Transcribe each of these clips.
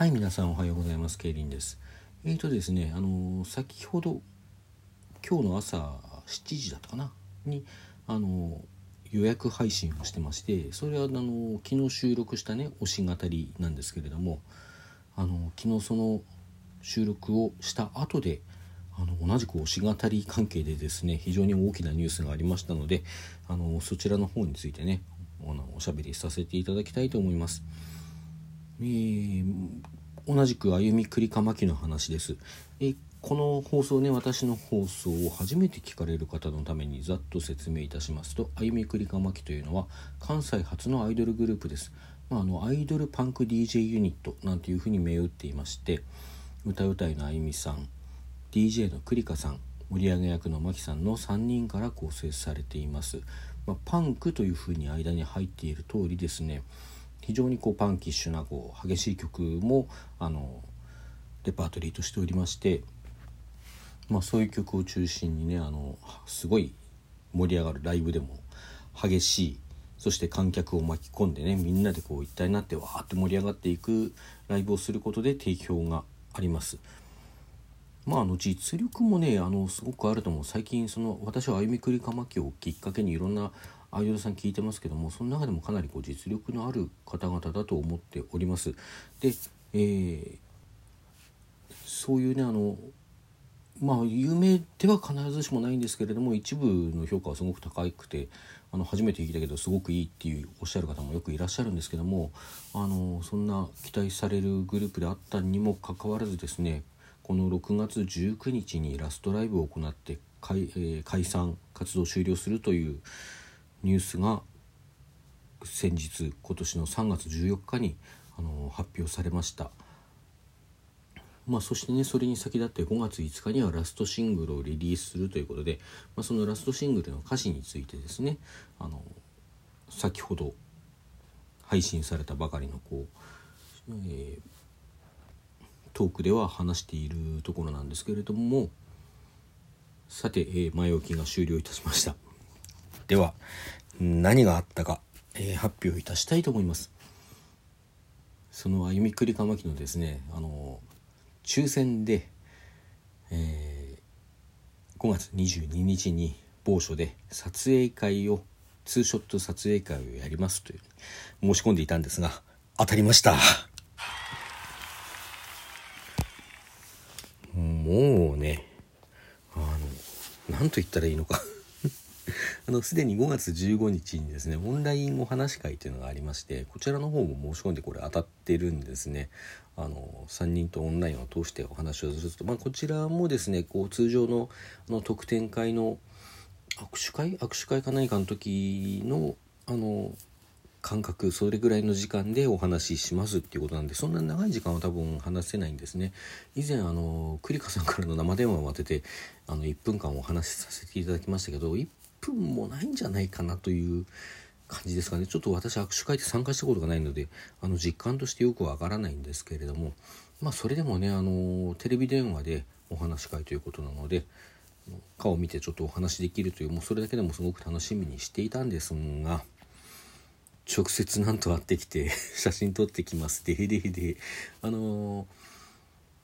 はい皆さんおはようございます。ケイリンです。えーとですねあの先ほど今日の朝7時だったかな？にあの予約配信をしてましてそれはあの昨日収録したね推し語りなんですけれどもあの昨日その収録をした後であの同じく推し語り関係でですね非常に大きなニュースがありましたのであのそちらの方についてねおしゃべりさせていただきたいと思います。えー、同じく歩みくりかまきの話です。えこの放送ね私の放送を初めて聞かれる方のためにざっと説明いたしますと歩みくりかまきというのは関西初のアイドルグループです。まあ、あのアイドルパンク DJ ユニットなんていうふうに銘打っていまして歌うたいのあゆみさん DJ のくりかさん盛り上げ役のまきさんの3人から構成されています。まあ、パンクというふうに間に入っている通りですね非常にこうパンキッシュなこう激しい曲もあのレパートリーとしておりまして、まあ、そういう曲を中心にねあのすごい盛り上がるライブでも激しいそして観客を巻き込んでねみんなでこう一体になってわーって盛り上がっていくライブをすることで定評があります。まあ、あの実力もねあのすごくあると思う最近その私は歩みくりかまきをきっかけにいろんなアイドルさん聞いてますけどもその中でもかなりこう実力のある方々だと思っております。で、えー、そういうねあのまあ有名では必ずしもないんですけれども一部の評価はすごく高くてあの初めて聞いたけどすごくいいっていうおっしゃる方もよくいらっしゃるんですけどもあのそんな期待されるグループであったにもかかわらずですねこの6月19日にラストライブを行って解,、えー、解散活動終了するというニュースが先日今年の3月14日にあの発表されました。まあ、そしてねそれに先立って5月5日にはラストシングルをリリースするということで、まあ、そのラストシングルの歌詞についてですねあの先ほど配信されたばかりのこう、えー、トークでは話しているところなんですけれどもさて、えー、前置きが終了いたしました。では何があったか、えー、発表いたしたいと思います。その歩みくりかまきのですねあの抽選で、えー、5月22日に某所で撮影会をツーショット撮影会をやりますという申し込んでいたんですが当たりました。もうねあの何と言ったらいいのか。あの、すでに5月15日にですね、オンラインお話会というのがありまして、こちらの方も申し込んでこれ当たってるんですね。あの、3人とオンラインを通してお話をすると、まあ、こちらもですね、こう、通常の、あの、特典会の、握手会？握手会か何かの時の、あの、感覚それぐらいの時間でお話ししますっていうことなんでそんな長い時間は多分話せないんですね。以前あの栗花さんからの生電話を当ててあの1分間お話しさせていただきましたけど1分もないんじゃないかなという感じですかね。ちょっと私握手会で参加したことがないのであの実感としてよくわからないんですけれどもまあそれでもねあのテレビ電話でお話し会ということなので顔を見てちょっとお話できるというもうそれだけでもすごく楽しみにしていたんですが直接なんと会ってきて 写真撮ってきます。ででであの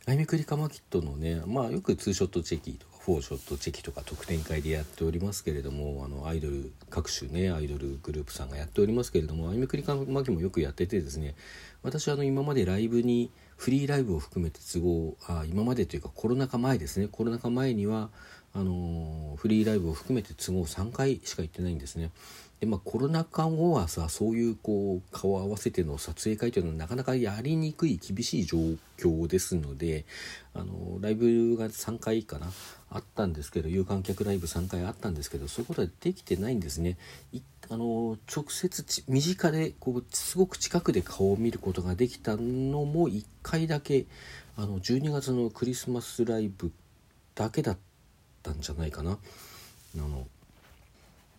アイメクリカマキットのねまあよくツーショットチェキとかフォーショットチェキとか特典会でやっておりますけれどもあのアイドル各種ねアイドルグループさんがやっておりますけれどもあいめくりかまきもよくやっててですね私はあの今までライブにフリーライブを含めて都合あ今までというかコロナ禍前ですねコロナ禍前にはあのフリーライブを含めて都合3回しか行ってないんですね。でまあコロナ禍後はさそういうこう顔を合わせての撮影会というのはなかなかやりにくい厳しい状況ですのであのライブが3回かなあったんですけど有観客ライブ3回あったんですけどそういうことはできてないんですね。あの直接身近でこうすごく近くで顔を見ることができたのも1回だけあの12月のクリスマスライブだけだったんじゃないかな。あの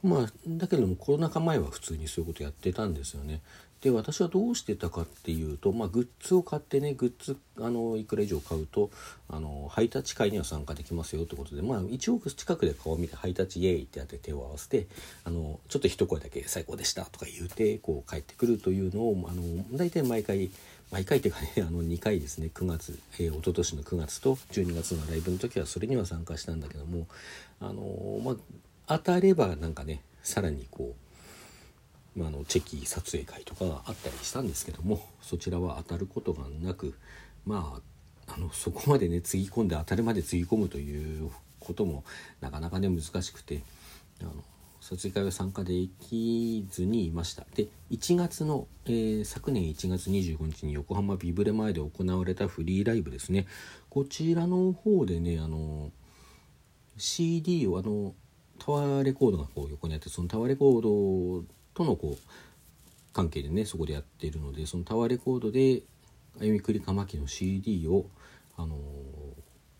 まあだけどもコロナ禍前は普通にそういうことやってたんですよね。で私はどうしてたかっていうと、まあ、グッズを買ってねグッズあのいくら以上買うとあのハイタッチ会には参加できますよってことで、まあ、一応近くで顔を見てハイタッチイエーイってやって手を合わせてあのちょっと一声だけ「最高でした」とか言うてこう帰ってくるというのをあの大体毎回毎回というかね あの2回ですね9月、えー、一昨年の9月と12月のライブの時はそれには参加したんだけどもあの、まあ当たればなんかねさらにこう、まあ、のチェキ撮影会とかがあったりしたんですけどもそちらは当たることがなくまああのそこまでねつぎ込んで当たるまでつぎ込むということもなかなかね難しくてあの撮影会は参加できずにいました。で1月の、えー、昨年1月25日に横浜ビブレ前で行われたフリーライブですね。こちらの方でねあの CD をあのタワーレコードがこう横にあってそのタワーレコードとのこう関係でねそこでやっているのでそのタワーレコードであゆみくりかまきの CD をあの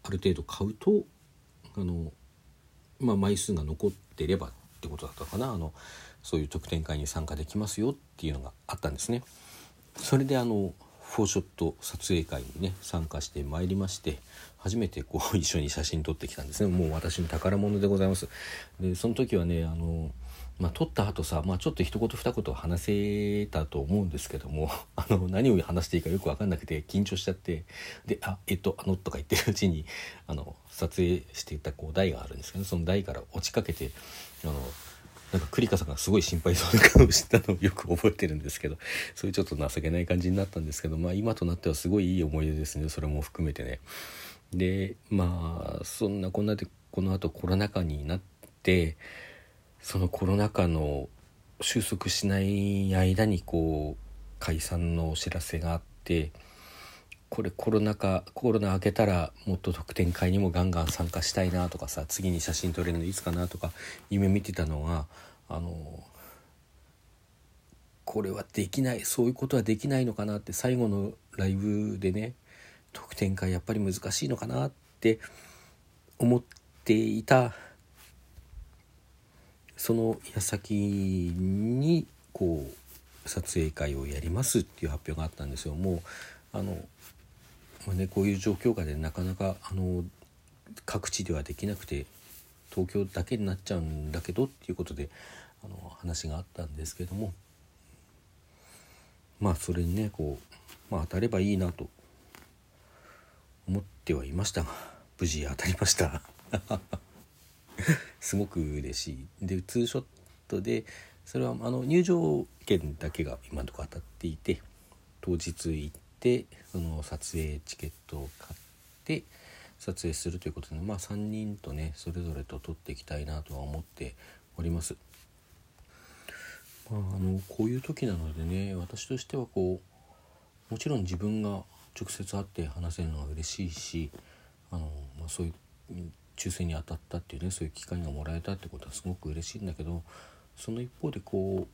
ある程度買うとあのまあ枚数が残ってればってことだったかなあのそういう特典会に参加できますよっていうのがあったんですね。それであのフォーショット撮影会にね参加してまいりまして初めてこう一緒に写真撮ってきたんですね。もう私の宝物でございます。でその時はねあのまあ、撮った後さ、まあ、ちょっと一言二言話せたと思うんですけども あの何を話していいかよく分かんなくて緊張しちゃってで「あえっとあの」とか言ってるうちにあの撮影していたこう台があるんですけどその台から落ちかけてあのなんか栗花さんがすごい心配そうな顔をしたのをよく覚えてるんですけどそういうちょっと情けない感じになったんですけど、まあ、今となってはすごいいい思い出ですねそれも含めてね。でまあそんなこんなでこのあとコロナ禍になってそのコロナ禍の収束しない間にこう解散のお知らせがあってこれコロナ禍コロナ明けたらもっと特典会にもガンガン参加したいなとかさ次に写真撮れるのいつかなとか夢見てたのがあのこれはできないそういうことはできないのかなって最後のライブでね特典会やっぱり難しいのかなって思っていたその矢先にこう撮影会をやりますっていう発表があったんですよ。もうあのまあね、こういう状況下でなかなかあの各地ではできなくて東京だけになっちゃうんだけどっていうことであの話があったんですけども。まあそれにねこう、まあ、当たればいいなと思ってはいましたが無事当たりました。すごく嬉しい。でツーショットでそれはあの入場券だけが今のところ当たっていて当日行っててその撮影チケットを買って撮影するということで、まあ、3人とねそれぞれと撮っていきたいなとは思っております。まあ、あのこういう時なのでね私としてはこうもちろん自分が直接会って話せるのは嬉しいしあの、まあ、そういう抽選に当たったっていうねそういう機会がもらえたってことはすごく嬉しいんだけどその一方でこ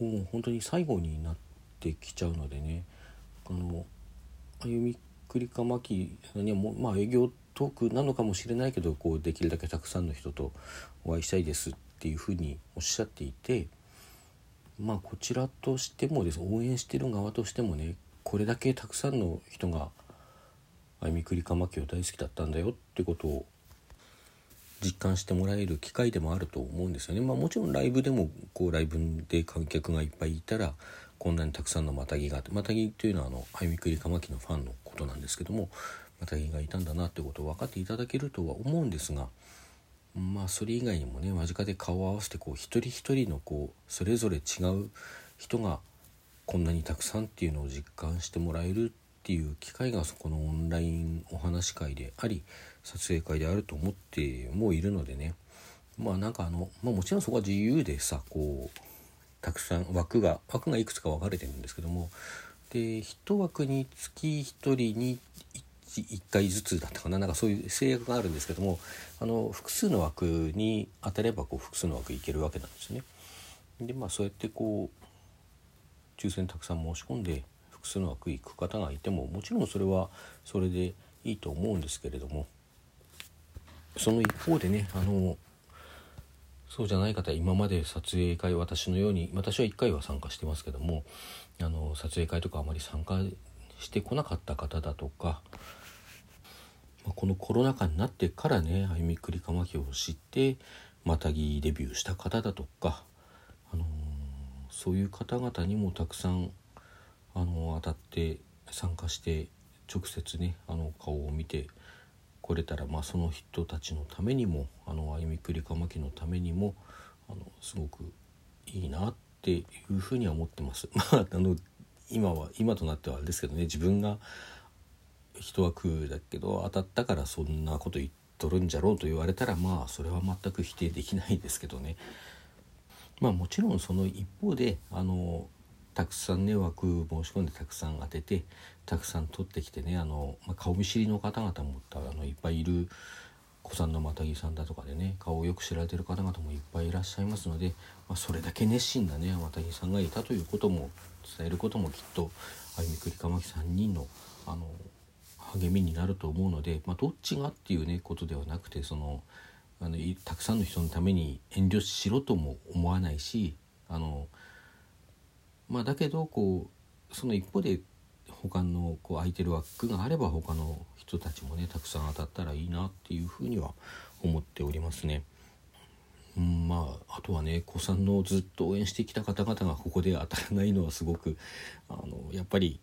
うもう本当に最後になってきちゃうのでねあの歩みくりかまきにはもまあ営業トークなのかもしれないけどこうできるだけたくさんの人とお会いしたいですっていうふうにおっしゃっていてまあこちらとしてもです応援してる側としてもねこれだけたくさんの人が歩みくりかまきを大好きだったんだよってことを実感してもらえる機会でもあると思うんですよね。まあ、もちろんライブでもこうライブで観客がいっぱいいたらこんなにたくさんのマタギがあってマタギというのはあの歩みくりかまきのファンのことなんですけどもマタギがいたんだなってことを分かっていただけるとは思うんですがまあそれ以外にもね間近で顔を合わせてこう一人一人のこうそれぞれ違う人がこんなにたくさんっていうのを実感してもらえるっていう機会がそこのオンラインお話会であり撮影会であると思ってもいるのでね。まあなんかあの、まあ、もちろんそこは自由でさこうたくさん枠が枠がいくつか分かれてるんですけどもで1枠につき1人に 1, 1回ずつだったかななんかそういう制約があるんですけどもあの複数の枠に当たればこう複数の枠いけるわけなんですね。でまあそうやってこう抽選たくさん申し込んで複数の枠行く方がいてももちろんそれはそれでいいと思うんですけれどもその一方でねあのそうじゃない方今まで撮影会私のように私は1回は参加してますけどもあの撮影会とかあまり参加してこなかった方だとか、まあ、このコロナ禍になってからね歩みくりかまきを知ってまたぎデビューした方だとか、あのー、そういう方々にもたくさん、あのー、当たって参加して直接ねあの顔を見てこれたら、まあ、その人たちのためにもあの歩みくりかまきのためにもあのすごくいいなっていうふうには思ってます。まあ、あの今は今となってはあれですけどね自分が一枠だけど当たったからそんなこと言っとるんじゃろうと言われたらまあそれは全く否定できないですけどね。まあもちろんその一方であのたくさんね枠申し込んでたくさん当ててたくさん取ってきてねあの、まあ、顔見知りの方々もあのいっぱいいる子さんのまたぎさんだとかでね顔をよく知られてる方々もいっぱいいらっしゃいますので、まあ、それだけ熱心なねまたぎさんがいたということも伝えることもきっとあゆみくりかまき3人のあの励みになると思うので、まあ、どっちがっていうねことではなくてそのあのたくさんの人のために遠慮しろとも思わないしあのまあだけどこうその一方で他のこう空いてる枠があれば他の人たちもねたくさん当たったらいいなっていうふうには思っておりますね。うん、まああとはね子さんのずっと応援してきた方々がここで当たらないのはすごくあのやっぱり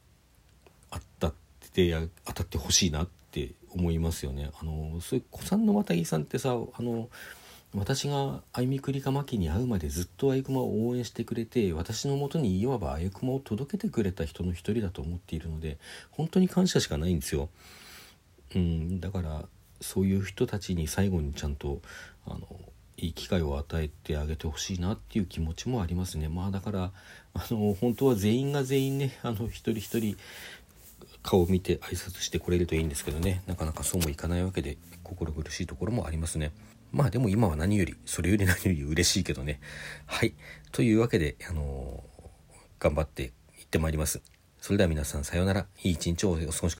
あったって当たってほしいなって思いますよね。あのそういう子さんの渡木さんってさあの私があゆみくりかまきに会うまでずっとあゆくまを応援してくれて私のもとにいわばあゆくまを届けてくれた人の一人だと思っているので本当に感謝しかないんですよ。うん、だからそういう人たちに最後にちゃんとあのいい機会を与えてあげてほしいなっていう気持ちもありますね。まあだからあの本当は全員が全員ねあの一人一人顔を見て挨拶してこれるといいんですけどねなかなかそうもいかないわけで心苦しいところもありますね。まあでも今は何よりそれより何より嬉しいけどね。はいというわけで、あのー、頑張っていってまいります。それでは皆さんさようならいい一日をお過ごしください。